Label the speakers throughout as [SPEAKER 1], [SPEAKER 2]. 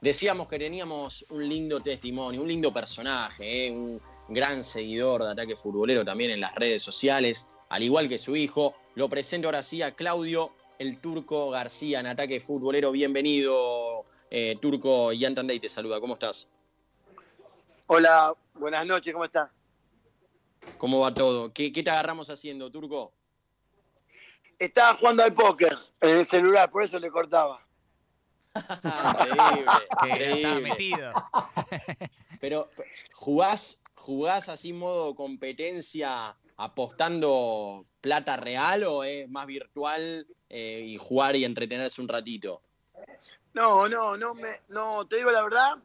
[SPEAKER 1] decíamos que teníamos un lindo testimonio, un lindo personaje, ¿eh? un gran seguidor de ataque futbolero también en las redes sociales, al igual que su hijo. Lo presento ahora sí a Claudio, el turco García en ataque futbolero. Bienvenido, eh, turco. Yantandey te saluda, ¿cómo estás?
[SPEAKER 2] Hola, buenas noches, ¿cómo estás?
[SPEAKER 1] ¿Cómo va todo? ¿Qué, te agarramos haciendo, turco?
[SPEAKER 2] Estaba jugando al póker en el celular, por eso le cortaba.
[SPEAKER 1] increíble, metido. Pero, ¿jugás, ¿jugás así modo competencia apostando plata real o es más virtual eh, y jugar y entretenerse un ratito?
[SPEAKER 2] No, no, no, me, no, te digo la verdad,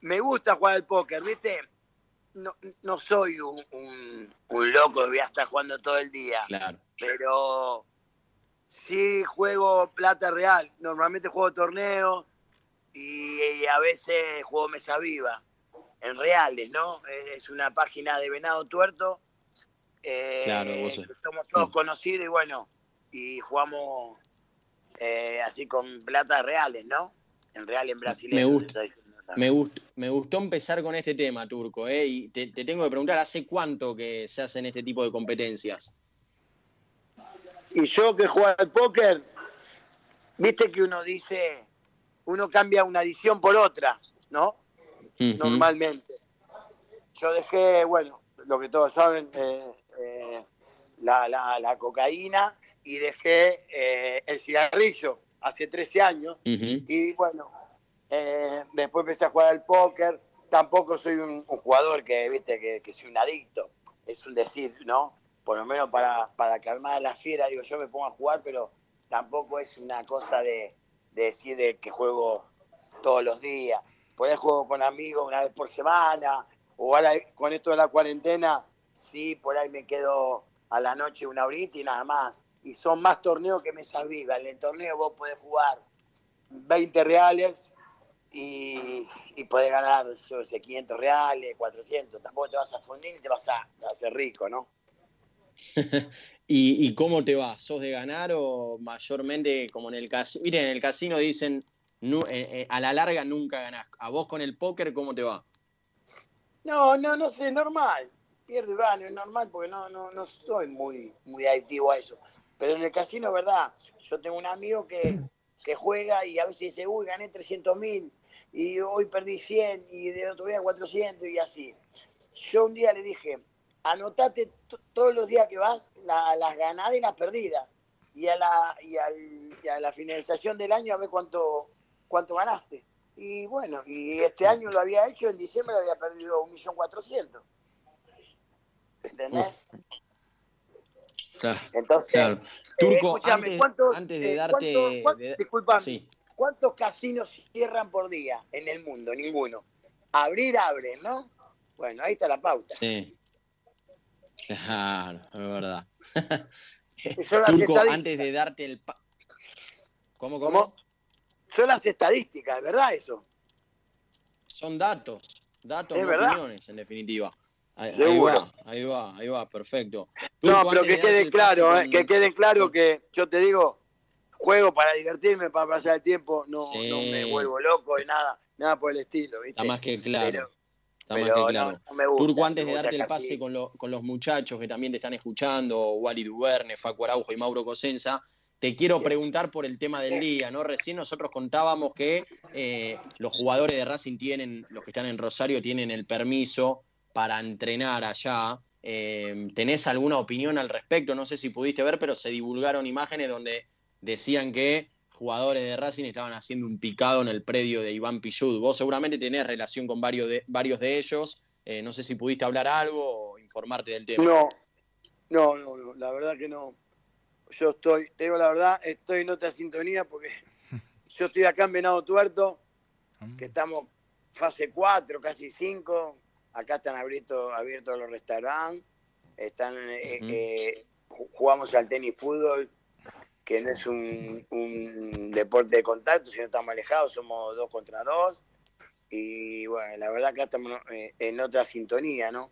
[SPEAKER 2] me gusta jugar al póker, ¿viste? No, no soy un, un, loco que voy a estar jugando todo el día.
[SPEAKER 1] Claro.
[SPEAKER 2] Pero sí juego plata real. Normalmente juego torneos y, a veces juego mesa viva. En reales, ¿no? Es una página de Venado Tuerto.
[SPEAKER 1] Eh, claro, vos
[SPEAKER 2] Somos todos conocidos y bueno, y jugamos eh, así con plata reales, ¿no? En real en Brasil.
[SPEAKER 1] Me gusta. Me, gustó, me gustó empezar con este tema, Turco, ¿eh? y te, tengo que preguntar, ¿hace cuánto que se hacen este tipo de competencias?
[SPEAKER 2] Y yo que juego al póker, viste que uno dice, uno cambia una edición por otra, ¿no? Normalmente. Yo dejé, bueno, lo que todos saben, eh, eh, la, la, cocaína y dejé eh, el cigarrillo hace 13 años. Y bueno, después empecé a jugar al póker. Tampoco soy un, jugador que, viste, que, que, soy un adicto. Es un decir, ¿no? Por lo menos para, para calmar a la fiera, digo, yo me pongo a jugar, pero tampoco es una cosa de, decir de que juego todos los días. Por ahí juego con amigos una vez por semana, o ahora con esto de la cuarentena, sí, por ahí me quedo a la noche una horita y nada más. Y son más torneos que me viva. En el torneo vos podés jugar 20 reales y, y podés ganar, yo sé, 500 reales, 400, tampoco te vas a fundir y te vas a, hacer rico, ¿no?
[SPEAKER 1] ¿Y, cómo te va? ¿Sos de ganar o mayormente como en el casino? Miren, en el casino dicen eh, eh, a la larga nunca ganás. ¿A vos con el póker cómo te va?
[SPEAKER 2] No, no, no sé, normal. Pierdo y gano, es normal porque no, no, no soy muy, muy adictivo a eso. Pero en el casino, ¿verdad? Yo tengo un amigo que, que juega y a veces dice, uy, gané 300 mil y hoy perdí 100 y de otro día 400 y así. Yo un día le dije, anotate todos los días que vas las ganadas y las perdidas. Y a, la, y, a la finalización del año a ver cuánto, cuánto ganaste. Y bueno, y este año lo había hecho, en diciembre había perdido 1.400.000. ¿Entendés?
[SPEAKER 1] Claro, Entonces, claro. Turco, antes, de eh, darte...
[SPEAKER 2] Disculpame, ¿Cuántos casinos cierran por día en el mundo? Ninguno. Abrir, abre, ¿no? Bueno, ahí está la pauta.
[SPEAKER 1] Sí. Claro, es verdad. Turco, antes de darte el...
[SPEAKER 2] ¿Cómo, cómo? Son las estadísticas, ¿verdad eso?
[SPEAKER 1] Son datos, datos, no opiniones, en definitiva. Ahí, va, ahí va, ahí va, perfecto.
[SPEAKER 2] no, pero que quede claro, eh, que quede claro que yo te digo, juego para divertirme, para pasar el tiempo, no, no me vuelvo loco y nada, nada por el estilo, ¿viste?
[SPEAKER 1] Está más que claro. Está más que claro. Turco, antes de darte el pase con, con, los muchachos que también te están escuchando, Wally Duverne, Facu Araujo y Mauro Cosenza, te quiero preguntar por el tema del día, ¿no? Recién nosotros contábamos que eh, los jugadores de Racing tienen, los que están en Rosario, tienen el permiso para entrenar allá. Eh, ¿Tenés alguna opinión al respecto? No sé si pudiste ver, pero se divulgaron imágenes donde decían que jugadores de Racing estaban haciendo un picado en el predio de Iván Pillud. Vos seguramente tenés relación con varios de, varios de ellos. Eh, no sé si pudiste hablar algo o informarte del tema.
[SPEAKER 2] No, no, no, la verdad que no. Yo estoy, te digo la verdad, estoy en otra sintonía porque yo estoy acá en Venado Tuerto, que estamos fase 4, casi 5. Acá están abiertos, abiertos los restaurantes, están, eh, eh, jugamos al tenis fútbol que no es un, deporte de contacto, sino estamos alejados, somos dos contra dos. Y bueno, la verdad que estamos eh, en otra sintonía, ¿no?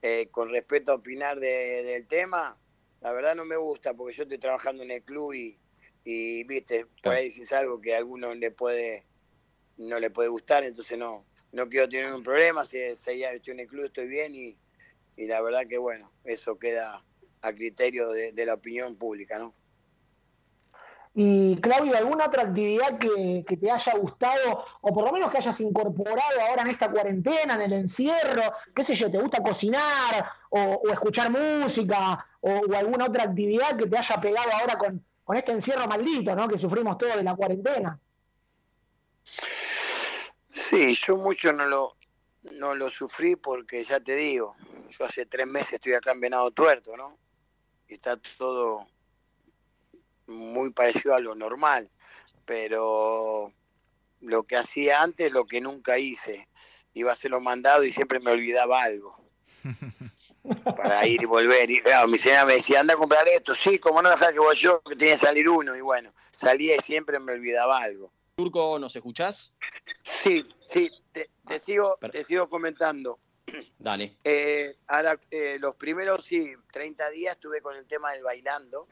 [SPEAKER 2] Eh, con respecto a opinar del tema, la verdad no me gusta porque yo estoy trabajando en el club y, y viste, por ahí decís algo que a alguno le puede no le puede gustar, entonces no, no quiero tener un problema, si seis años estoy en el club, estoy bien y, y la verdad que bueno, eso queda a criterio de, de la opinión pública, ¿no?
[SPEAKER 3] Y Claudio, ¿alguna otra actividad que, te haya gustado o por lo menos que hayas incorporado ahora en esta cuarentena, en el encierro? ¿Qué sé yo, te gusta cocinar o, escuchar música o, alguna otra actividad que te haya pegado ahora con, este encierro maldito ¿no? que sufrimos todos de la cuarentena?
[SPEAKER 2] Sí, yo mucho no lo, no lo sufrí porque ya te digo, yo hace tres meses estoy acá en Venado Tuerto, ¿no? Y está todo muy parecido a lo normal, pero lo que hacía antes, lo que nunca hice, iba a hacer los mandados y siempre me olvidaba algo. para ir y volver. Y claro, mi señora me decía, anda a comprar esto. Sí, como no dejar que voy yo, que tenía que salir uno. Y bueno, salía y siempre me olvidaba algo.
[SPEAKER 1] Turco, ¿nos escuchás?
[SPEAKER 2] Sí, sí, te, sigo, te sigo comentando.
[SPEAKER 1] Dale.
[SPEAKER 2] Eh, ahora, eh, los primeros, sí, 30 días estuve con el tema del bailando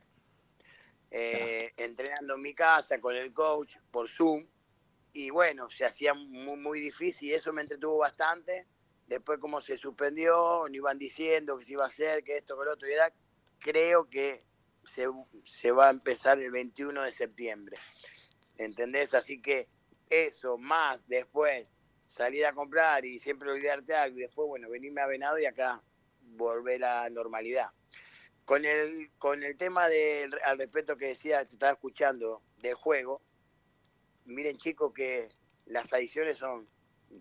[SPEAKER 2] eh, entrenando en mi casa con el coach por Zoom. Y bueno, se hacía muy, muy difícil y eso me entretuvo bastante. Después como se suspendió, no iban diciendo que se iba a hacer, que esto, que lo otro. Y era, creo que se, se va a empezar el 21 de septiembre. ¿Entendés? Así que eso, más después salir a comprar y siempre olvidarte algo y después, bueno, venirme a Venado y acá volver a la normalidad. Con el, con el tema del, al respecto que decía, te estaba escuchando, del juego, miren chicos que las adiciones son,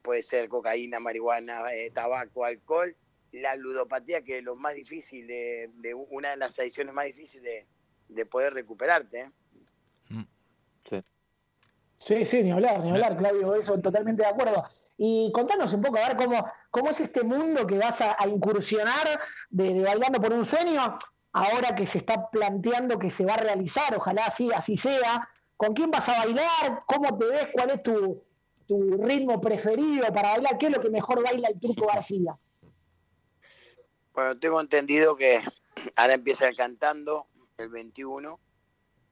[SPEAKER 2] puede ser cocaína, marihuana, eh, tabaco, alcohol, la ludopatía que es lo más difícil, de, una de las adiciones más difíciles de, poder recuperarte. ¿eh?
[SPEAKER 3] Mm. Sí. sí, sí, ni hablar, ni hablar, Claudio, eso totalmente de acuerdo. Y contanos un poco, a ver cómo, cómo es este mundo que vas a, incursionar de, de, Bailando por un Sueño ahora que se está planteando que se va a realizar, ojalá así, así sea. ¿Con quién vas a bailar? ¿Cómo te ves? ¿Cuál es tu, ritmo preferido para bailar? ¿Qué es lo que mejor baila el Turco García?
[SPEAKER 2] Bueno, tengo entendido que ahora empieza el cantando el 21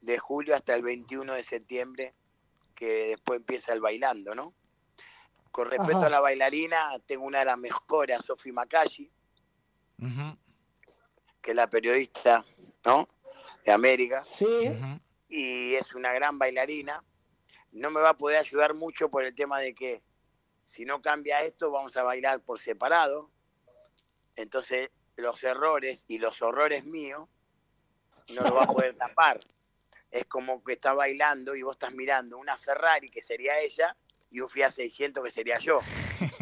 [SPEAKER 2] de julio hasta el 21 de septiembre, que después empieza el bailando, ¿no? Con respecto a la bailarina, tengo una de las mejores, Sofi Makashi, que es la periodista, ¿no? De América.
[SPEAKER 3] Sí.
[SPEAKER 2] Y es una gran bailarina. No me va a poder ayudar mucho por el tema de que si no cambia esto, vamos a bailar por separado. Entonces, los errores y los horrores míos no lo va a poder tapar. Es como que está bailando y vos estás mirando una Ferrari, que sería ella, y un Fiat 600, que sería yo.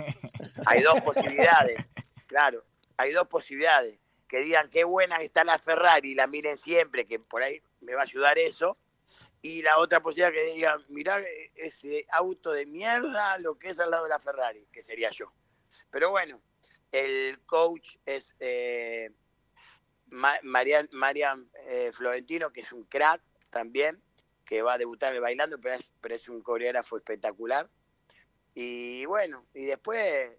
[SPEAKER 2] Hay dos posibilidades, claro, hay dos posibilidades que digan qué buena está la Ferrari la miren siempre, que por ahí me va a ayudar eso. Y la otra posibilidad que digan, mirá ese auto de mierda, lo que es al lado de la Ferrari, que sería yo. Pero bueno, el coach es eh, Marian, Marian eh, Florentino, que es un crack también, que va a debutar el bailando, pero es, pero es un coreógrafo espectacular. Y bueno, y después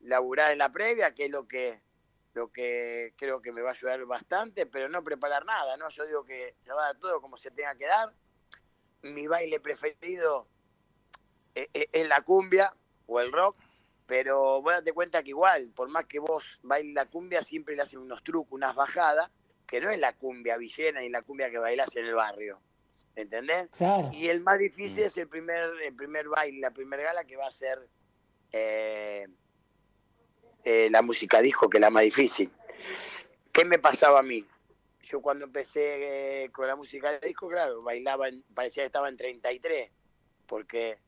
[SPEAKER 2] laburar en la previa, que es lo que lo que creo que me va a ayudar bastante, pero no preparar nada, ¿no? Yo digo que se va a dar todo como se tenga que dar. Mi baile preferido eh, eh, es, la cumbia o el rock, pero vos date cuenta que igual, por más que vos bailes la cumbia, siempre le hacen unos trucos, unas bajadas, que no es la cumbia villena ni la cumbia que bailas en el barrio. ¿Entendés? Y el más difícil mm. es el primer, el primer baile, la primera gala que va a ser eh, eh, la música dijo que la más difícil. ¿Qué me pasaba a mí? Yo cuando empecé eh, con la música disco, claro, bailaba, parecía que estaba en 33, porque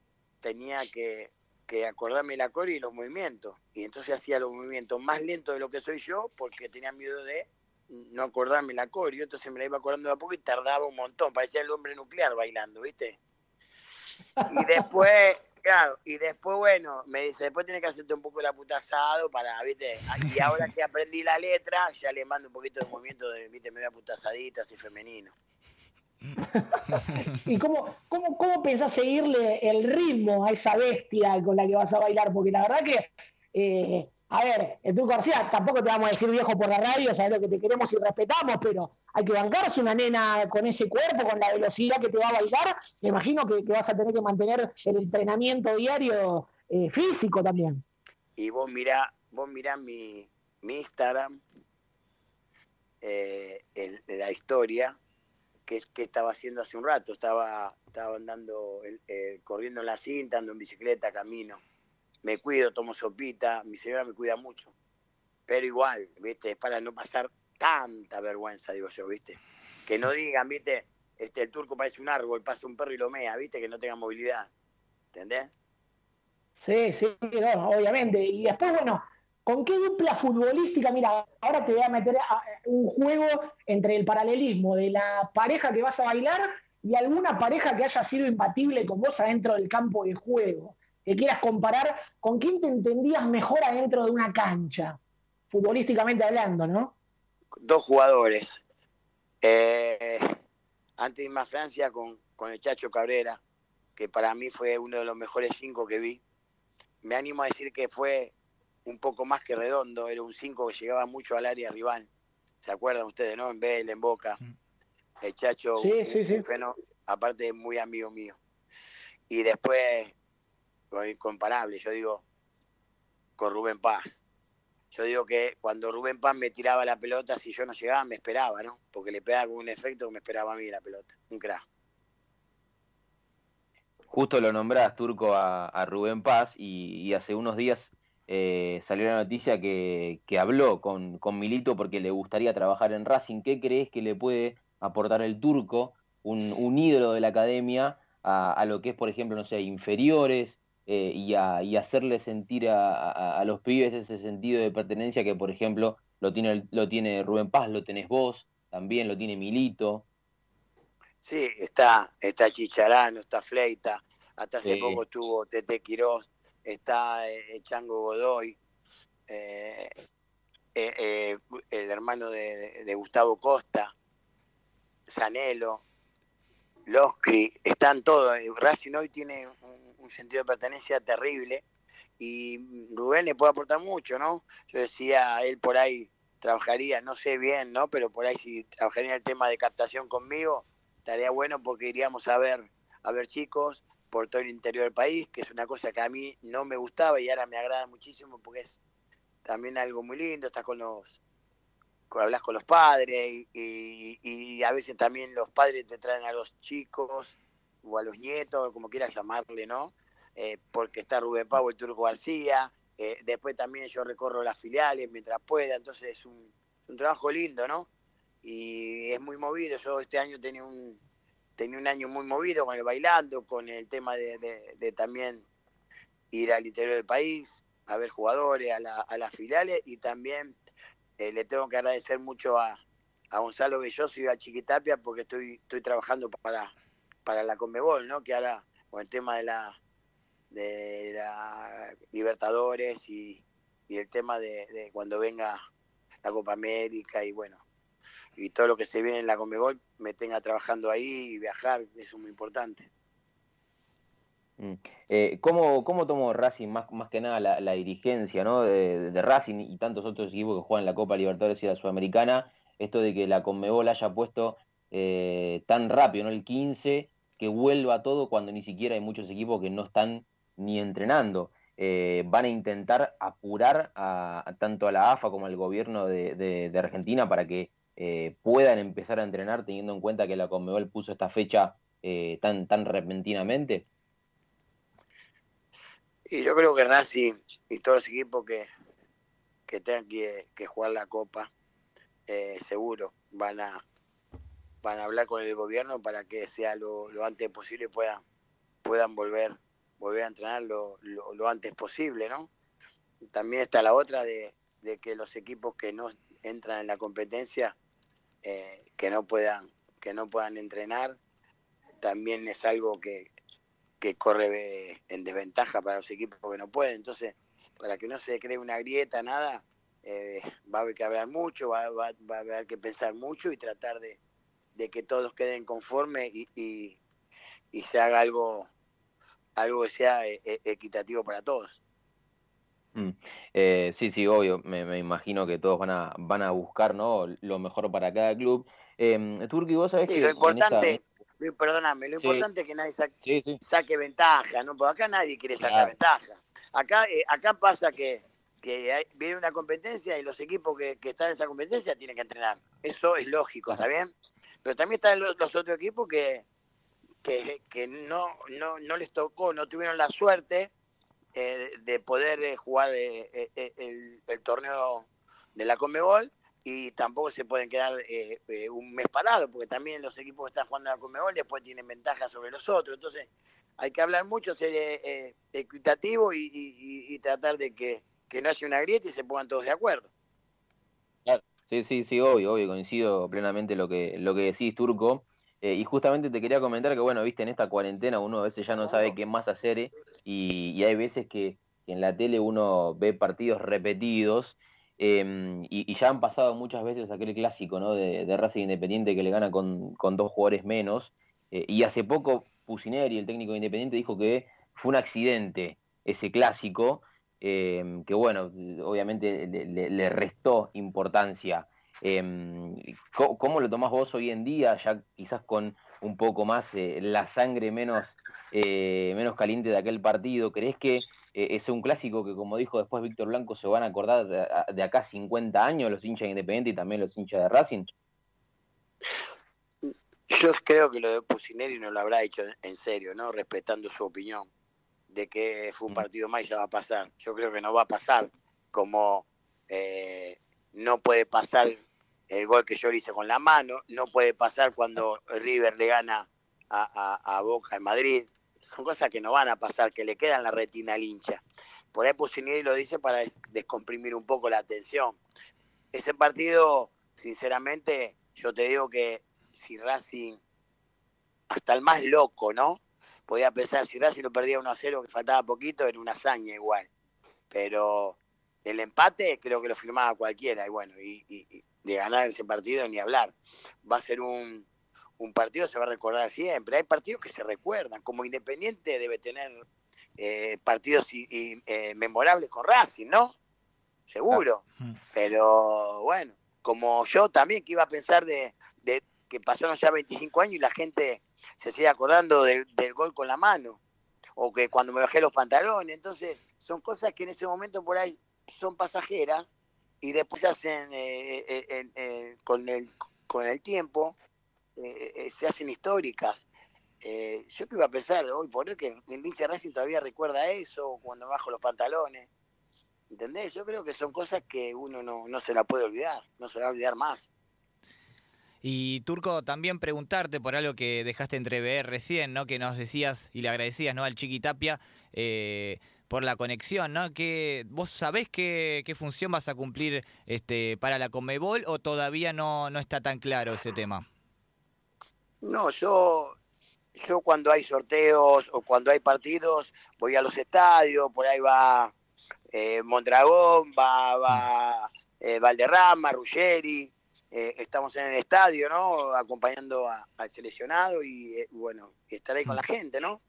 [SPEAKER 2] tenía que, que acordarme la core y los movimientos. Y entonces hacía los movimientos más lentos de lo que soy yo, porque tenía miedo de no acordarme la core. Y entonces me la iba acordando de a poco y tardaba un montón. Parecía el hombre nuclear bailando, ¿viste? Y después Claro, y después, bueno, me dice, después tienes que hacerte un poco el aputazado para, viste, y ahora que aprendí la letra, ya le mando un poquito de movimiento de, viste, me voy aputazadita, así femenino.
[SPEAKER 3] ¿Y cómo, cómo, cómo pensás seguirle el ritmo a esa bestia con la que vas a bailar? Porque la verdad que eh, a ver, el García, tampoco te vamos a decir viejo por la radio, sabes lo que te queremos y respetamos, pero hay que bancarse una nena con ese cuerpo, con la velocidad que te va a bailar. Me imagino que, vas a tener que mantener el entrenamiento diario eh, físico también.
[SPEAKER 2] Y vos mirá, vos mirá mi, Instagram, eh, la historia, que, que estaba haciendo hace un rato. Estaba, estaba andando, eh, corriendo en la cinta, andando en bicicleta, camino. Me cuido, tomo sopita, mi señora me cuida mucho. Pero igual, ¿viste? Es para no pasar tanta vergüenza, digo yo, ¿viste? Que no digan, ¿viste? Este, el turco parece un árbol, pasa un perro y lo mea, ¿viste? Que no tenga movilidad. ¿Entendés?
[SPEAKER 3] Sí, sí, no, obviamente. Y después, bueno, ¿Con qué dupla futbolística? Mira, ahora te voy a meter un juego entre el paralelismo de la pareja que vas a bailar y alguna pareja que haya sido imbatible con vos adentro del campo de juego. Que quieras comparar con quién te entendías mejor adentro de una cancha, futbolísticamente hablando, ¿no?
[SPEAKER 2] Dos jugadores. Eh, antes a Francia con, con el Chacho Cabrera, que para mí fue uno de los mejores cinco que vi. Me animo a decir que fue un poco más que redondo, era un 5 que llegaba mucho al área rival. ¿Se acuerdan ustedes, no? En Bell, en Boca. El Chacho,
[SPEAKER 3] sí, sí, sí.
[SPEAKER 2] aparte muy amigo mío. Y después, incomparable, yo digo, con Rubén Paz. Yo digo que cuando Rubén Paz me tiraba la pelota, si yo no llegaba, me esperaba, ¿no? Porque le pegaba con un efecto que me esperaba a mí la pelota. Un crack.
[SPEAKER 4] Justo lo nombrás, Turco, a, Rubén Paz, y hace unos días eh, salió la noticia que, habló con, Milito porque le gustaría trabajar en Racing. ¿Qué crees que le puede aportar el turco, un, ídolo de la academia, a, lo que es, por ejemplo, no sé, inferiores eh, y, a, hacerle sentir a, los pibes ese sentido de pertenencia que, por ejemplo, lo tiene, lo tiene Rubén Paz, lo tenés vos, también lo tiene Milito?
[SPEAKER 2] Sí, está, está Chicharano, está Fleita, hasta hace poco estuvo Tete Quirós está eh, Chango Godoy, eh, eh, el hermano de, Gustavo Costa, Sanelo, Loscri, están todos. Racing hoy tiene un, sentido de pertenencia terrible y Rubén le puede aportar mucho, ¿no? Yo decía, él por ahí trabajaría, no sé bien, ¿no? Pero por ahí si trabajaría el tema de captación conmigo, estaría bueno porque iríamos a ver, a ver chicos, por todo el interior del país, que es una cosa que a mí no me gustaba y ahora me agrada muchísimo porque es también algo muy lindo, estás con los, hablas con los padres y, a veces también los padres te traen a los chicos o a los nietos, como quieras llamarle, ¿no? Eh, porque está Rubén Pau, y Turco García, eh, después también yo recorro las filiales mientras pueda, entonces es un, un trabajo lindo, ¿no? Y es muy movido, yo este año tenía un, tenía un año muy movido con el bailando, con el tema de, también ir al interior del país, a ver jugadores, a, a las filiales y también eh, le tengo que agradecer mucho a, a Gonzalo Belloso y a Chiquitapia porque estoy estoy trabajando para, para la Conmebol, ¿no? Que ahora con el tema de la de la Libertadores y, el tema de, de cuando venga la Copa América y bueno, y todo lo que se viene en la Comebol me tenga trabajando ahí y viajar, eso es muy importante.
[SPEAKER 4] Mm. Eh, ¿cómo, ¿Cómo tomó Racing más, más que nada la, dirigencia ¿no? de, Racing y tantos otros equipos que juegan la Copa Libertadores y la Sudamericana? Esto de que la Conmebol haya puesto eh, tan rápido, ¿no? El 15, que vuelva todo cuando ni siquiera hay muchos equipos que no están ni entrenando. Eh, van a intentar apurar a, tanto a la AFA como al gobierno de, Argentina para que eh, puedan empezar a entrenar teniendo en cuenta que la Conmebol puso esta fecha eh, tan, tan repentinamente?
[SPEAKER 2] Y yo creo que Racing y todos los equipos que, que tengan que, jugar la Copa, eh, seguro van a van a hablar con el gobierno para que sea lo, antes posible puedan puedan volver volver a entrenar lo, lo, antes posible, ¿no? También está la otra de, de que los equipos que no entran en la competencia eh, que no puedan que no puedan entrenar también es algo que, que corre en desventaja para los equipos que no pueden entonces para que no se cree una grieta nada eh, va a haber que hablar mucho va, va, va, a haber que pensar mucho y tratar de, de que todos queden conformes y, y, y, se haga algo algo que sea eh, equitativo para todos
[SPEAKER 4] Mm. Eh, sí, sí, obvio. Me, imagino que todos van a, van a buscar ¿no? lo mejor para cada club. Eh, Turki, vos sabés que.
[SPEAKER 2] Lo importante, perdóname, lo importante es que nadie saque, ventaja, ¿no? Porque acá nadie quiere sacar ventaja. Acá, eh, acá pasa que, que viene una competencia y los equipos que, están en esa competencia tienen que entrenar. Eso es lógico, ¿está bien? Pero también están los, otros equipos que, que, no, no, no les tocó, no tuvieron la suerte eh, de poder eh, jugar eh, el, torneo de la Conmebol y tampoco se pueden quedar un mes parado porque también los equipos que están jugando la Conmebol después tienen ventaja sobre los otros. Entonces hay que hablar mucho, ser equitativo y, tratar de que, no haya una grieta y se pongan todos de acuerdo.
[SPEAKER 4] Sí, sí, sí, obvio, obvio, coincido plenamente lo que, lo que decís, Turco. y justamente te quería comentar que, bueno, viste, en esta cuarentena uno a veces ya no sabe qué más hacer y, hay veces que en la tele uno ve partidos repetidos em, y, ya han pasado muchas veces aquel clásico ¿no? de, de Racing Independiente que le gana con, dos jugadores menos. Eh, y hace poco Pusineri, el técnico de Independiente, dijo que fue un accidente ese clásico, em, que bueno, obviamente le, restó importancia. Em, ¿cómo, lo tomás vos hoy en día, ya quizás con un poco más eh, la sangre menos eh, menos caliente de aquel partido. ¿Crees que eh, es un clásico que, como dijo después Víctor Blanco, se van a acordar de, acá 50 años los hinchas independientes y también los hinchas de Racing?
[SPEAKER 2] Yo creo que lo de Pusineri no lo habrá hecho en serio, ¿no? Respetando su opinión de que fue un mm. partido más y ya va a pasar. Yo creo que no va a pasar como eh, no puede pasar el gol que yo le hice con la mano, no puede pasar cuando River le gana a Boca en Madrid, son cosas que no van a pasar, que le quedan la retina al hincha. Por ahí Pusineri lo dice para descomprimir un poco la atención. Ese partido, sinceramente, yo te digo que si Racing, hasta el más loco, ¿no? Podía pensar, si Racing lo perdía 1 a 0, que faltaba poquito, era una hazaña igual. Pero el empate creo que lo firmaba cualquiera, y bueno, y de ganar ese partido ni hablar. Va a ser un, un partido se va a recordar siempre. Hay partidos que se recuerdan, como Independiente debe tener eh, partidos eh, memorables con Racing, ¿no? Seguro. Pero bueno, como yo también que iba a pensar de, que pasaron ya 25 años y la gente se sigue acordando del, gol con la mano, o que cuando me bajé los pantalones, entonces son cosas que en ese momento por ahí son pasajeras y después se hacen eh, con, el, con el tiempo eh, eh, se hacen históricas. Eh, yo que iba a pensar hoy por hoy que el hincha Racing todavía recuerda eso cuando bajo los pantalones. ¿Entendés? Yo creo que son cosas que uno no, no se la puede olvidar, no se la va a olvidar más.
[SPEAKER 5] Y Turco, también preguntarte por algo que dejaste entrever recién, ¿no? Que nos decías y le agradecías, ¿no? Al Chiqui Tapia por la conexión, ¿no? Que vos sabés qué, qué función vas a cumplir este para la Comebol o todavía no, no está tan claro ese tema.
[SPEAKER 2] No, yo, yo cuando hay sorteos o cuando hay partidos voy a los estadios, por ahí va eh, Mondragón, va, va eh, Valderrama, Ruggeri, eh, estamos en el estadio, ¿no? Acompañando al seleccionado y eh, bueno, estar ahí con la gente, ¿no?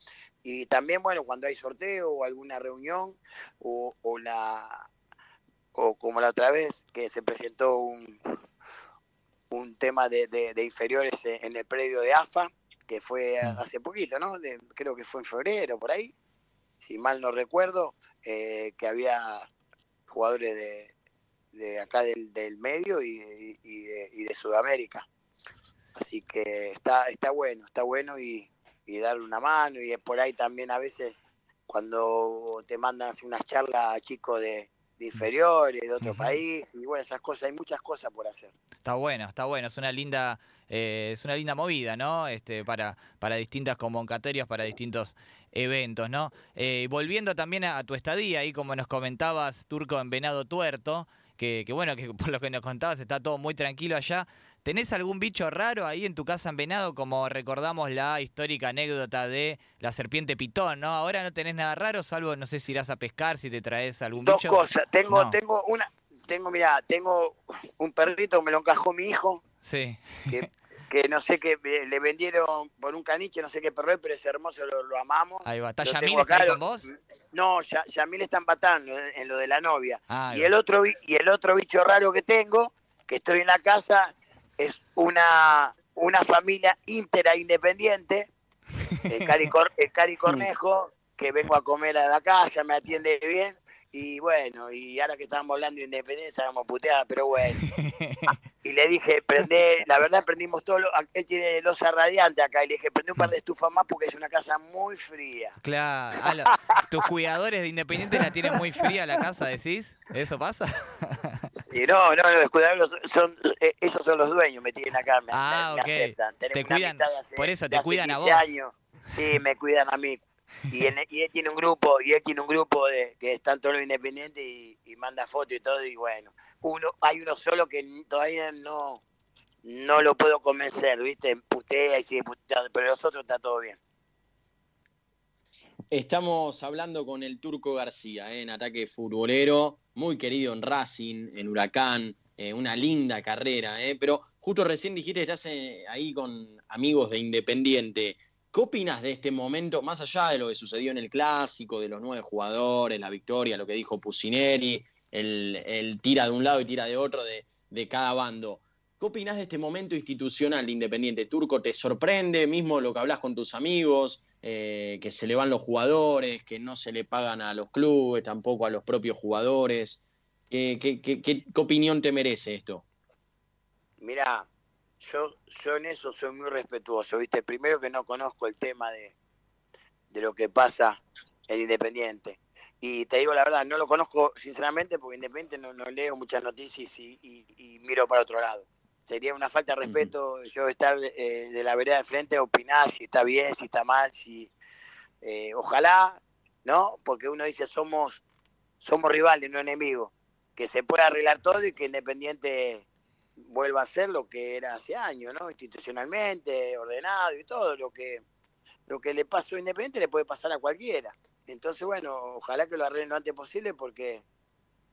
[SPEAKER 2] Y también, bueno, cuando hay sorteo o alguna reunión o, o la o como la otra vez que se presentó un, un tema de, de, inferiores en el predio de AFA, que fue hace poquito, ¿no? creo que fue en febrero, por ahí, si mal no recuerdo, eh, que había jugadores de, de acá del, del medio y, y, de, y, de, Sudamérica. Así que está, está bueno, está bueno y, y darle una mano y es por ahí también a veces cuando te mandan hacer unas charlas a chicos de, de inferiores, de otro país, y bueno, esas cosas, hay muchas cosas por hacer.
[SPEAKER 5] Está bueno, está bueno, es una linda, eh, es una linda movida, ¿no? Este, para, para distintas convocatorias, para distintos eventos, ¿no? Eh, volviendo también a, tu estadía, ahí como nos comentabas, Turco, en Venado Tuerto, que, que bueno, que por lo que nos contabas está todo muy tranquilo allá. ¿Tenés algún bicho raro ahí en tu casa en Venado, como recordamos la histórica anécdota de la serpiente pitón, ¿no? Ahora no tenés nada raro, salvo, no sé si irás a pescar, si te traes algún
[SPEAKER 2] bicho.
[SPEAKER 5] Dos
[SPEAKER 2] cosas, tengo, tengo una, tengo, mira, tengo un perrito, me lo encajó mi hijo.
[SPEAKER 5] Sí.
[SPEAKER 2] Que que no sé qué, le vendieron por un caniche, no sé qué perro, pero es hermoso, lo, amamos.
[SPEAKER 5] Ahí va, ¿está Yamil está con vos?
[SPEAKER 2] No, Yamil está empatando en, lo de la novia. Ah, y, el otro, y el otro bicho raro que tengo, que estoy en la casa, es una, una familia íntegra independiente, el Cari, el Cari Cornejo, que vengo a comer a la casa, me atiende bien, y bueno, y ahora que estábamos hablando de independencia, vamos puteada, pero bueno. y le dije, prende, la verdad prendimos todo, él tiene losa radiante acá, y le dije, prende un par de estufas más porque es una casa muy fría.
[SPEAKER 5] Claro, tus cuidadores de Independiente la tienen muy fría la casa, decís, ¿eso pasa?
[SPEAKER 2] sí, no, no, los cuidadores son, eh, ellos son los dueños, me tienen acá, me,
[SPEAKER 5] ah, aceptan. te cuidan, por eso te cuidan a vos.
[SPEAKER 2] Años. Sí, me cuidan a mí. Y, él tiene un grupo, y él tiene un grupo de que están todos los independientes y, manda fotos y todo, y bueno, uno, hay uno solo que todavía no, no lo puedo convencer, ¿viste? Putea y sigue pero los otros está todo bien.
[SPEAKER 1] Estamos hablando con el Turco García, ¿eh? en ataque futbolero, muy querido en Racing, en Huracán, eh, una linda carrera, ¿eh? pero justo recién dijiste estás ahí con amigos de Independiente. ¿Qué opinas de este momento, más allá de lo que sucedió en el clásico, de los nueve jugadores, la victoria, lo que dijo Pusineri, el, tira de un lado y tira de otro de, cada bando? ¿Qué opinas de este momento institucional de Independiente Turco? ¿Te sorprende mismo lo que hablas con tus amigos, eh, que se le van los jugadores, que no se le pagan a los clubes, tampoco a los propios jugadores? ¿Qué, qué opinión te merece esto?
[SPEAKER 2] Mira, yo, yo en eso soy muy respetuoso, ¿viste? Primero que no conozco el tema de, de lo que pasa en Independiente. Y te digo la verdad, no lo conozco sinceramente porque Independiente no, no leo muchas noticias y, y, miro para otro lado. Sería una falta de respeto yo estar eh, de la vereda de frente opinar si está bien, si está mal, si... Eh, ojalá, ¿no? Porque uno dice somos, somos rivales, no enemigos. Que se pueda arreglar todo y que Independiente vuelva a ser lo que era hace años, ¿no? Institucionalmente, ordenado y todo lo que lo que le pasó a Independiente le puede pasar a cualquiera. Entonces, bueno, ojalá que lo arreglen lo antes posible porque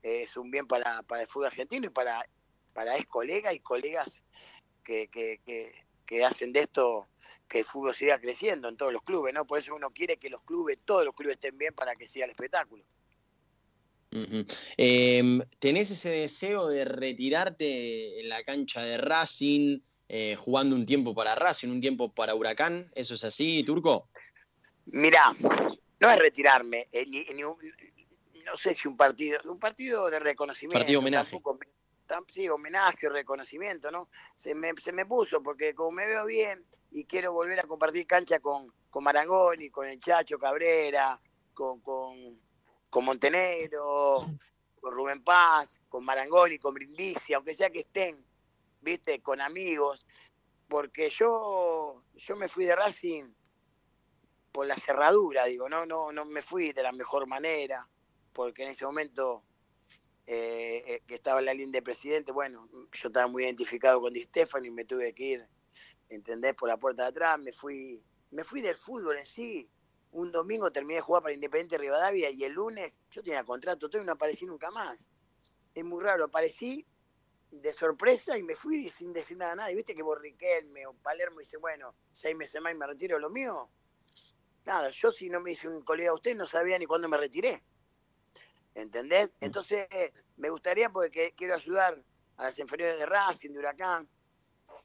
[SPEAKER 2] es un bien para, para el fútbol argentino y para, para ex colegas y colegas que, que, que, que hacen de esto que el fútbol siga creciendo en todos los clubes, ¿no? Por eso uno quiere que los clubes, todos los clubes estén bien para que siga el espectáculo.
[SPEAKER 1] Em, ¿Tenés ese deseo de retirarte en la cancha de Racing, eh, jugando un tiempo para Racing, un tiempo para Huracán? ¿Eso es así, Turco?
[SPEAKER 2] Mirá, no es retirarme, eh, no sé si un partido, un partido de reconocimiento.
[SPEAKER 1] Partido homenaje.
[SPEAKER 2] sí, homenaje, reconocimiento, ¿no? Se me, se me puso porque como me veo bien y quiero volver a compartir cancha con, con Marangoni, con el Chacho Cabrera, con, con con Montenegro, con Rubén Paz, con Marangoni, con Brindisi, aunque sea que estén, viste, con amigos, porque yo, yo me fui de Racing por la cerradura, digo, no, no, no me fui de la mejor manera, porque en ese momento eh, eh, que estaba en la línea de presidente, bueno, yo estaba muy identificado con Di Stefano y me tuve que ir, ¿entendés? Por la puerta de atrás, me fui, me fui del fútbol en sí, un domingo terminé de jugar para Independiente Rivadavia y el lunes yo tenía contrato todo y no aparecí nunca más. Es muy raro, aparecí de sorpresa y me fui sin decir nada a nadie. Viste que Borriquelme o Palermo dice, bueno, seis meses más y me retiro lo mío. Nada, yo si no me dice un colega a usted no sabía ni cuándo me retiré. ¿Entendés? Mm. Entonces me gustaría porque quiero ayudar a las inferiores de Racing, de Huracán,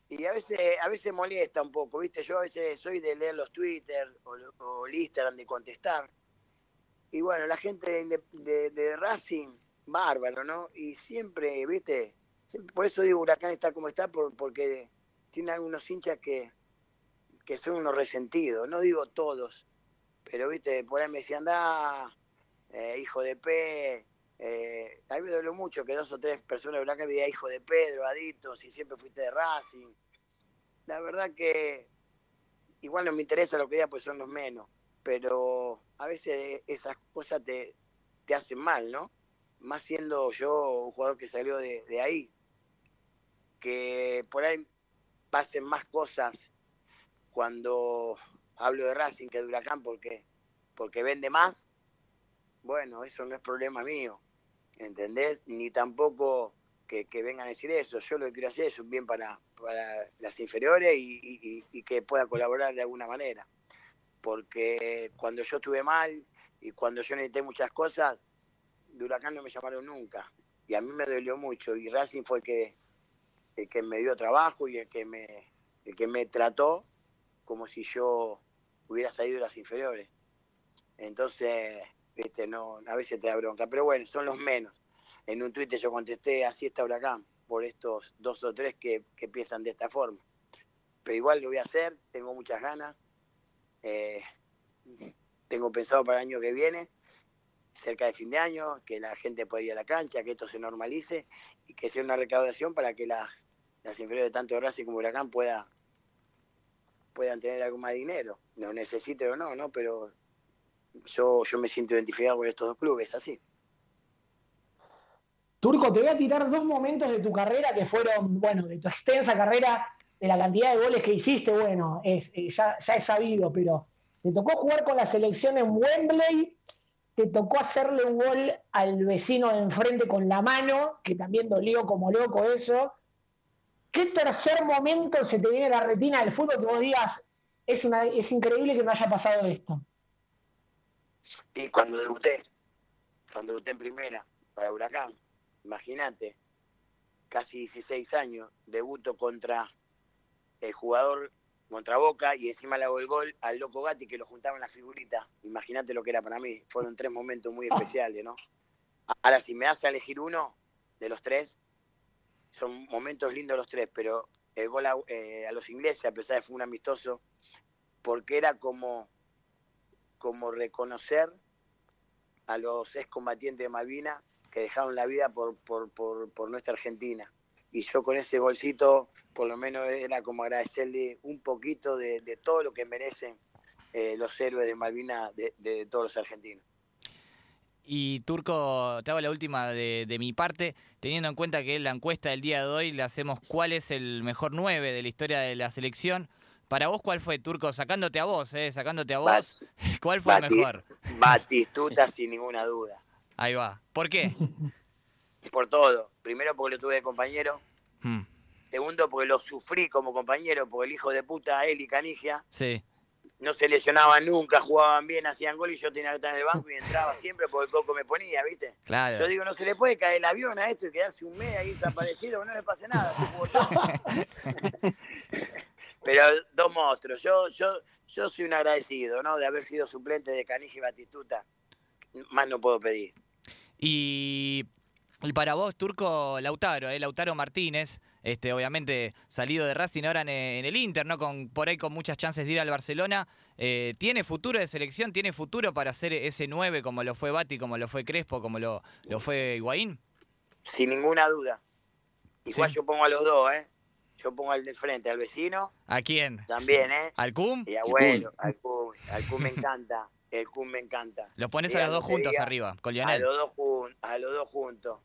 [SPEAKER 2] y a veces, a veces molesta un poco, ¿viste? Yo a veces soy de leer los Twitter o, el Instagram de contestar. Y bueno, la gente de, de, Racing, bárbaro, ¿no? Y siempre, ¿viste? por eso digo, Huracán está como está, porque tiene algunos hinchas que, que son unos resentidos. No digo todos, pero, ¿viste? Por ahí me decían, anda, eh, hijo de P, eh, a mí me dolió mucho que dos o tres personas de Blanca me digan hijo de Pedro, Adito, si siempre fuiste de Racing. La verdad que igual no me interesa lo que diga, pues son los menos. Pero a veces esas cosas te, te hacen mal, ¿no? Más siendo yo un jugador que salió de, de ahí. Que por ahí pasen más cosas cuando hablo de Racing que de Huracán porque, porque vende más. Bueno, eso no es problema mío ¿entendés? Ni tampoco que, vengan a decir eso. Yo lo que quiero hacer es un bien para, las inferiores y, que pueda colaborar de alguna manera. Porque cuando yo estuve mal y cuando yo necesité muchas cosas, de Huracán no me llamaron nunca. Y a mí me dolió mucho. Y Racing fue el que, el que me dio trabajo y el que me, el que me trató como si yo hubiera salido de las inferiores. Entonces, viste, no, a veces te da bronca. Pero bueno, son los menos en un tuit yo contesté, así está Huracán, por estos dos o tres que, piensan de esta forma. Pero igual lo voy a hacer, tengo muchas ganas. Eh, tengo pensado para el año que viene, cerca de fin de año, que la gente pueda ir a la cancha, que esto se normalice y que sea una recaudación para que las, las inferiores de tanto Racing como Huracán pueda, puedan tener algo más dinero. No necesite o no, ¿no? Pero yo, yo me siento identificado con estos dos clubes, así.
[SPEAKER 3] Turco, te voy a tirar dos momentos de tu carrera que fueron, bueno, de tu extensa carrera, de la cantidad de goles que hiciste, bueno, es, eh, ya, ya es sabido, pero te tocó jugar con la selección en Wembley, te tocó hacerle un gol al vecino de enfrente con la mano, que también dolió como loco eso. ¿Qué tercer momento se te viene a la retina del fútbol que vos digas, es, una, es increíble que no haya pasado esto?
[SPEAKER 2] Y cuando debuté, cuando debuté en primera, para Huracán, imagínate, casi 16 años, debuto contra el jugador contra Boca y encima le hago el gol al Loco Gatti que lo juntaba en la figurita. Imagínate lo que era para mí. Fueron tres momentos muy especiales, ¿no? Ahora, si me hace elegir uno de los tres, son momentos lindos los tres, pero el gol a, eh, los ingleses, a pesar de que fue un amistoso, porque era como, como reconocer a los excombatientes de Malvinas que dejaron la vida por, por, por, nuestra Argentina. Y yo con ese bolsito, por lo menos era como agradecerle un poquito de, todo lo que merecen eh, los héroes de Malvinas de, todos los argentinos.
[SPEAKER 5] Y Turco, te hago la última de, mi parte, teniendo en cuenta que la encuesta del día de hoy le hacemos cuál es el mejor 9 de la historia de la selección. Para vos, ¿cuál fue, Turco? Sacándote a vos, ¿eh? Sacándote a vos, ¿cuál fue mejor?
[SPEAKER 2] Batistuta, sin ninguna duda.
[SPEAKER 5] Ahí va. ¿Por qué?
[SPEAKER 2] Por todo. Primero porque lo tuve de compañero. Hmm. Segundo porque lo sufrí como compañero, porque el hijo de puta, él y Canigia,
[SPEAKER 5] sí.
[SPEAKER 2] no se lesionaban nunca, jugaban bien, hacían gol y yo tenía que estar en el banco y entraba siempre porque el coco me ponía, ¿viste?
[SPEAKER 5] Claro.
[SPEAKER 2] Yo digo, no se le puede caer el avión a esto y quedarse un mes ahí desaparecido, no le pase nada. Pero dos monstruos. Yo, yo, yo soy un agradecido, ¿no? De haber sido suplente de Canigia y Batistuta. Más no puedo pedir.
[SPEAKER 5] Y, para vos, Turco, Lautaro, eh, Lautaro Martínez, este, obviamente salido de Racing ahora en, el Inter, ¿no? Con, por ahí con muchas chances de ir al Barcelona. Eh, ¿Tiene futuro de selección? ¿Tiene futuro para ser ese 9 como lo fue Bati, como lo fue Crespo, como lo, lo fue Higuaín?
[SPEAKER 2] Sin ninguna duda. Igual yo pongo a los dos, ¿eh? Yo pongo al de frente, al vecino.
[SPEAKER 5] ¿A quién?
[SPEAKER 2] También, ¿eh?
[SPEAKER 5] ¿Al Cum?
[SPEAKER 2] Y abuelo, al Cum. Al Cum me encanta. El Kun me encanta.
[SPEAKER 5] Los pones a los dos juntos arriba, con Lionel.
[SPEAKER 2] A los dos, a los dos juntos.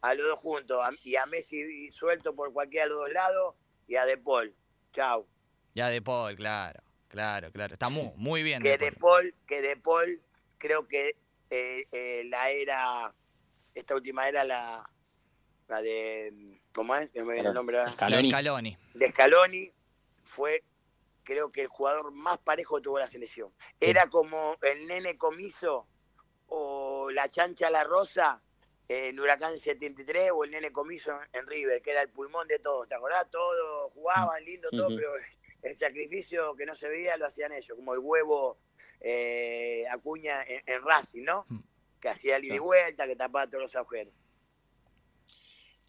[SPEAKER 2] A los dos juntos. y a Messi suelto por cualquiera de los dos lados y a De Paul. Chau.
[SPEAKER 5] Ya De Paul, claro. Claro, claro. Está muy, muy bien.
[SPEAKER 2] Que De Paul, que De Paul creo que eh, eh, la era, esta última era la, la de, ¿cómo es? No me viene el nombre.
[SPEAKER 5] Scaloni.
[SPEAKER 2] De Scaloni fue creo que el jugador más parejo tuvo la selección. Era como el nene comiso o la chancha la rosa en Huracán 73 o el nene comiso en River, que era el pulmón de todos, ¿te acordás? Todos jugaban lindo, todo, pero el sacrificio que no se veía lo hacían ellos, como el huevo eh, Acuña en, Racing, ¿no? Mm. Que hacía el ida y vuelta, que tapaba todos los agujeros.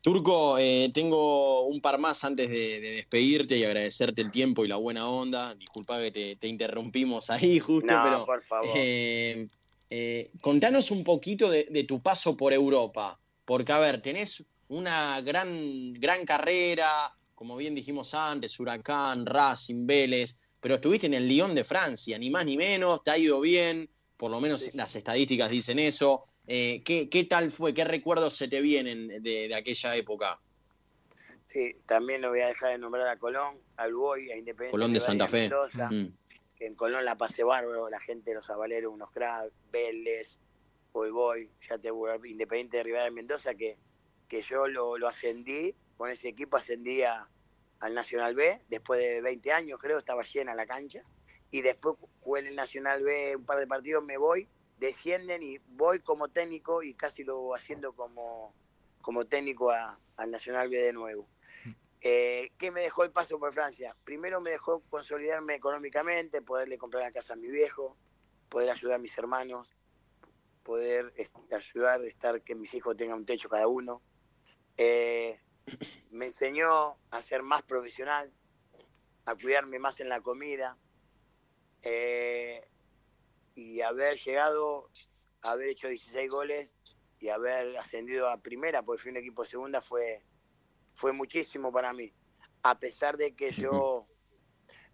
[SPEAKER 1] Turco, eh, tengo un par más antes de, despedirte y agradecerte el tiempo y la buena onda. Disculpa que te, interrumpimos ahí justo, pero
[SPEAKER 2] por favor.
[SPEAKER 1] Eh, eh, contanos un poquito de, tu paso por Europa, porque a ver, tenés una gran, gran carrera, como bien dijimos antes, Huracán, Racing, Vélez, pero estuviste en el Lyon de Francia, ni más ni menos, te ha ido bien, por lo menos las estadísticas dicen eso. Eh, ¿qué, tal fue? ¿Qué recuerdos se te vienen de, aquella época?
[SPEAKER 2] Sí, también no voy a dejar de nombrar a Colón, a Uruguay, a Independiente.
[SPEAKER 1] Colón de Santa Fe.
[SPEAKER 2] que en Colón la pasé bárbaro, la gente de los avaleros, unos cracks, Vélez, Uruguay, ya te Independiente de Rivera de Mendoza, que, que yo lo, lo ascendí, con ese equipo ascendía al Nacional B, después de 20 años creo, estaba llena la cancha, y después jugué en el Nacional B un par de partidos, me voy, descienden y voy como técnico y casi lo haciendo como, como técnico al Nacional B de nuevo. Eh, ¿Qué me dejó el paso por Francia? Primero me dejó consolidarme económicamente, poderle comprar la casa a mi viejo, poder ayudar a mis hermanos, poder ayudar a estar que mis hijos tengan un techo cada uno. Eh, me enseñó a ser más profesional, a cuidarme más en la comida eh, y haber llegado, haber hecho 16 goles y haber ascendido a primera, porque fui un equipo segunda, fue, fue muchísimo para mí. A pesar de que yo,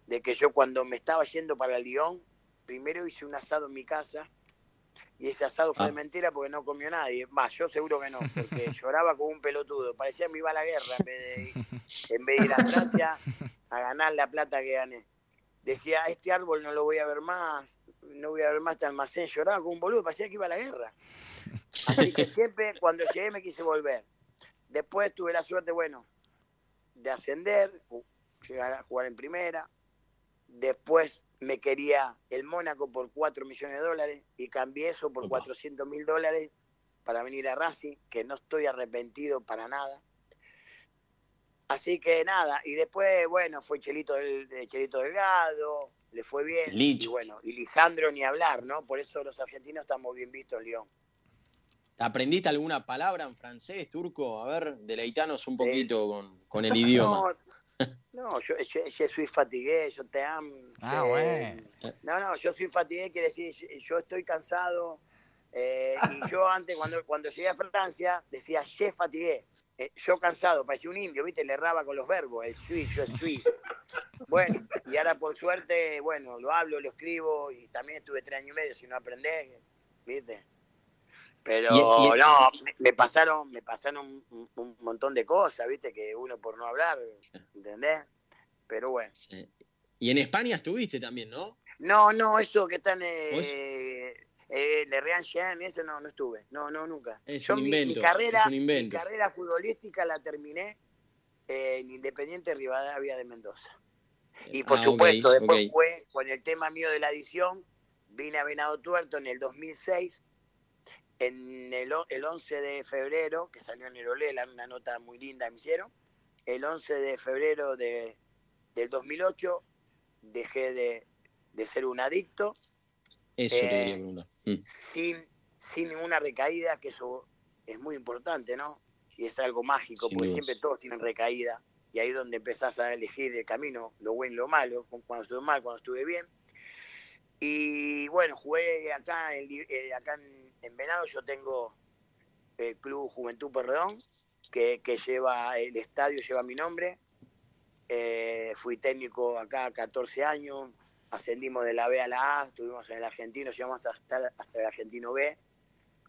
[SPEAKER 2] de que yo cuando me estaba yendo para el Lyon, primero hice un asado en mi casa y ese asado fue de ah. mentira porque no comió nadie. Más, yo seguro que no, porque lloraba como un pelotudo. Parecía que me iba a la guerra en vez de ir, en vez de ir a Francia a ganar la plata que gané. Decía, este árbol no lo voy a ver más, no voy a ver más este almacén. Lloraba como un boludo, parecía que iba a la guerra. Así que siempre cuando llegué me quise volver. Después tuve la suerte, bueno, de ascender, llegar a jugar en primera. Después me quería el Mónaco por 4 millones de dólares y cambié eso por 400 mil dólares para venir a Racing, que no estoy arrepentido para nada. Así que nada, y después, bueno, fue Chelito, del, Chelito Delgado, le fue bien. Y bueno, y Lisandro ni hablar, ¿no? Por eso los argentinos estamos bien vistos en León.
[SPEAKER 1] ¿Aprendiste alguna palabra en francés, turco? A ver, deleitanos un poquito con, con, el idioma.
[SPEAKER 2] No, yo, yo, soy fatigué, yo te amo.
[SPEAKER 5] Ah, bueno.
[SPEAKER 2] No, no, yo soy fatigué, quiere decir, yo estoy cansado. Eh, y yo antes, cuando, cuando llegué a Francia, decía, je fatigué. Eh, yo cansado, parecía un indio, ¿viste? Le erraba con los verbos, el sui, yo el sui. Bueno, y ahora por suerte, bueno, lo hablo, lo escribo, y también estuve tres años y medio sin no aprender, ¿viste? Pero no, me pasaron, me pasaron un, montón de cosas, viste, que uno por no hablar, ¿entendés? Pero bueno.
[SPEAKER 1] Y en España estuviste también, ¿no?
[SPEAKER 2] No, no, eso que están eh, eh, Le Real Jean, eso no, no estuve. No, no, nunca.
[SPEAKER 1] Es un invento.
[SPEAKER 2] Mi, carrera, mi carrera futbolística la terminé en Independiente Rivadavia de Mendoza. Y por ah, supuesto, después fue con el tema mío de la edición, vine a Venado Tuerto en el 2006 en el, el 11 de febrero, que salió en el Olela, una nota muy linda me hicieron, el 11 de febrero de, del 2008 dejé de, de ser un adicto.
[SPEAKER 1] Eso eh, mm.
[SPEAKER 2] sin, sin ninguna recaída, que eso es muy importante, ¿no? Y es algo mágico, porque siempre todos tienen recaída. Y ahí es donde empezás a elegir el camino, lo bueno y lo malo, cuando estuve mal, cuando estuve bien. Y bueno, jugué acá, eh, acá en en Venado yo tengo el Club Juventud Perdón, que, lleva, el estadio lleva mi nombre. Eh, fui técnico acá 14 años, ascendimos de la B a la A, estuvimos en el argentino, llegamos hasta, hasta el argentino B.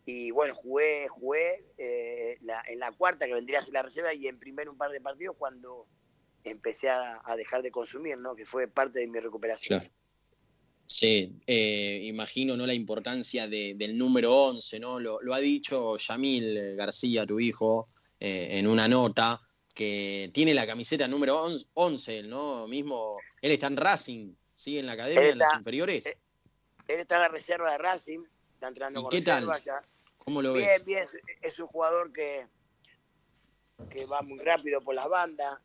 [SPEAKER 2] Y bueno, jugué, jugué eh, en la cuarta, que vendría a ser la reserva, y en primer un par de partidos cuando empecé a, dejar de consumir, ¿no? que fue parte de mi recuperación.
[SPEAKER 1] Sí, eh, imagino ¿no? la importancia del número 11, ¿no? Lo, ha dicho Yamil García, tu hijo, eh, en una nota, que tiene la camiseta número 11, ¿no? Mismo, él está en Racing, sigue en la academia, en las inferiores. Eh,
[SPEAKER 2] él está en la reserva de Racing, está entrando
[SPEAKER 1] ¿Y
[SPEAKER 2] con
[SPEAKER 1] qué tal? ¿Cómo lo
[SPEAKER 2] bien,
[SPEAKER 1] ves?
[SPEAKER 2] Bien, es un jugador que, que va muy rápido por las bandas,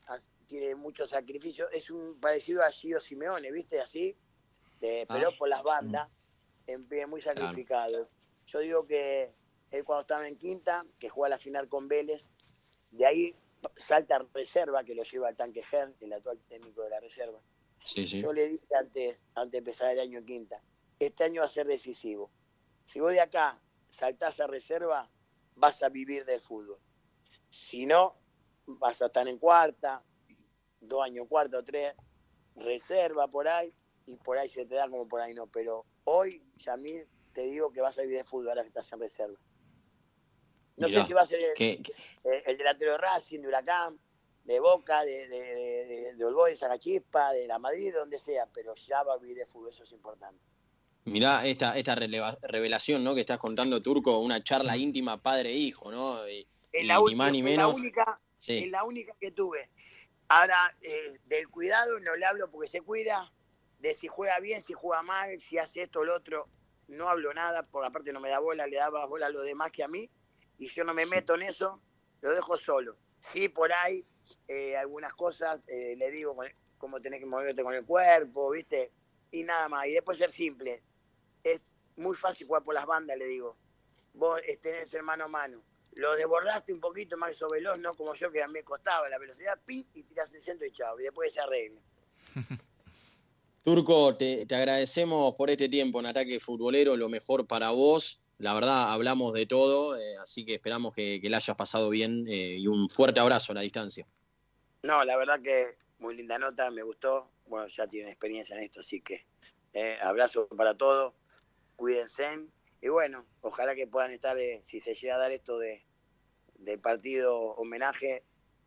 [SPEAKER 2] tiene mucho sacrificio, es un parecido a Gio Simeone, ¿viste? Así, de, pero ah. por las bandas, en pie muy sacrificado. Yo digo que él cuando estaba en quinta, que juega la final con Vélez, de ahí salta reserva, que lo lleva al tanque Ger, el actual técnico de la reserva. Yo le dije antes, antes de empezar el año quinta, este año va a ser decisivo. Si vos de acá saltás a reserva, vas a vivir del fútbol. Si no, vas a estar en cuarta, dos años cuarta o tres, reserva por ahí, y por ahí se te da como por ahí no. Pero hoy, Yamil, te digo que vas a vivir de fútbol ahora que estás en reserva. No sé si va a ser el, el, delantero de Racing, de Huracán, de Boca, de, de, de, de Olboy, de Sacachispa, de la Madrid, de donde sea, pero ya va a vivir de fútbol, eso es importante.
[SPEAKER 1] Mirá esta, esta revelación ¿no? que estás contando, Turco, una charla íntima padre-hijo, ¿no?
[SPEAKER 2] ni más ni menos. La única, Es la única que tuve. Ahora, eh, del cuidado no le hablo porque se cuida, de si juega bien, si juega mal, si hace esto o lo otro, no hablo nada, por aparte no me da bola, le daba bola a los demás que a mí, y yo no me meto en eso, lo dejo solo. Sí, por ahí, eh, algunas cosas eh, le digo cómo tenés que moverte con el cuerpo, ¿viste? Y nada más, y después ser simple. Es muy fácil jugar por las bandas, le digo. Vos tenés el mano a mano lo desbordaste un poquito más veloz, no como yo que a mí me costaba la velocidad, pi, y tiras el centro y chao, y después se arregle.
[SPEAKER 1] Turco, te, agradecemos por este tiempo en Ataque Futbolero, lo mejor para vos. La verdad, hablamos de todo, eh, así que esperamos que, que la hayas pasado bien eh, y un fuerte abrazo a la distancia.
[SPEAKER 2] No, la verdad que muy linda nota, me gustó. Bueno, ya tienen experiencia en esto, así que eh, abrazo para todos, cuídense y bueno, ojalá que puedan estar, eh, si se llega a dar esto de, del partido homenaje,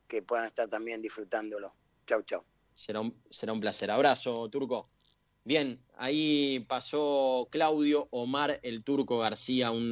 [SPEAKER 2] que puedan estar también disfrutándolo. Chau, chau.
[SPEAKER 1] Será un, será un placer. Abrazo, Turco. Bien, ahí pasó Claudio Omar el Turco García, un